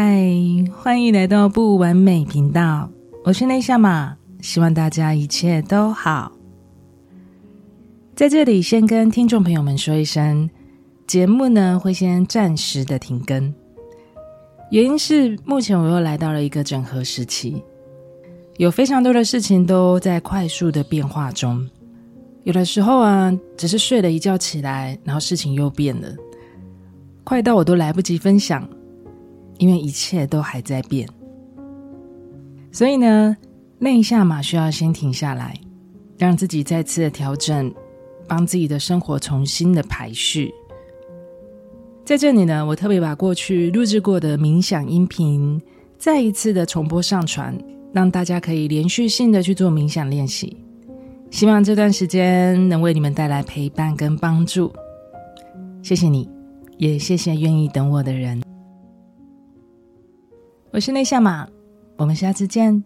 嗨，欢迎来到不完美频道，我是内夏马，希望大家一切都好。在这里先跟听众朋友们说一声，节目呢会先暂时的停更，原因是目前我又来到了一个整合时期，有非常多的事情都在快速的变化中，有的时候啊，只是睡了一觉起来，然后事情又变了。快到我都来不及分享，因为一切都还在变。所以呢，内夏玛需要先停下来，让自己再次的调整，帮自己的生活重新的排序。在这里呢，我特别把过去录制过的冥想音频再一次的重播上传，让大家可以连续性的去做冥想练习。希望这段时间能为你们带来陪伴跟帮助。谢谢你。也谢谢愿意等我的人。我是内向马，我们下次见。